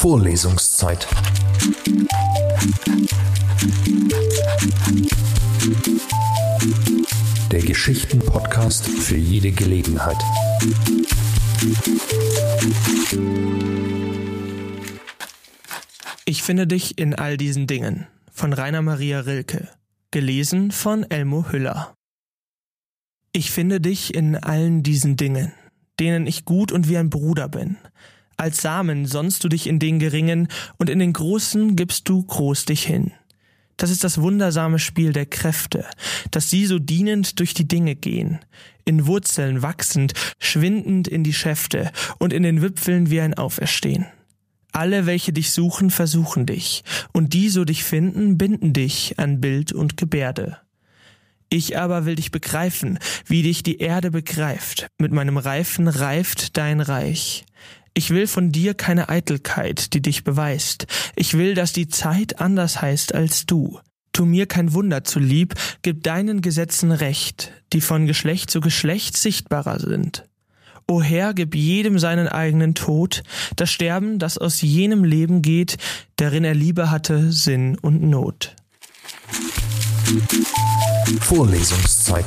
Vorlesungszeit. Der Geschichten-Podcast für jede Gelegenheit. Ich finde dich in all diesen Dingen von Rainer Maria Rilke, gelesen von Elmo Hüller. Ich finde dich in allen diesen Dingen, denen ich gut und wie ein Bruder bin. Als Samen sonnst du dich in den geringen und in den großen gibst du groß dich hin. Das ist das wundersame Spiel der Kräfte, dass sie so dienend durch die Dinge gehen, in Wurzeln wachsend, schwindend in die Schäfte und in den Wipfeln wie ein Auferstehen. Alle, welche dich suchen, versuchen dich, und die, so dich finden, binden dich an Bild und Gebärde. Ich aber will dich begreifen, wie dich die Erde begreift. Mit meinem Reifen reift dein Reich. Ich will von dir keine Eitelkeit, die dich beweist. Ich will, dass die Zeit anders heißt als du. Tu mir kein Wunder zu lieb, gib deinen Gesetzen Recht, die von Geschlecht zu Geschlecht sichtbarer sind. O Herr, gib jedem seinen eigenen Tod, das Sterben, das aus jenem Leben geht, darin er Liebe hatte, Sinn und Not. Vorlesungszeit.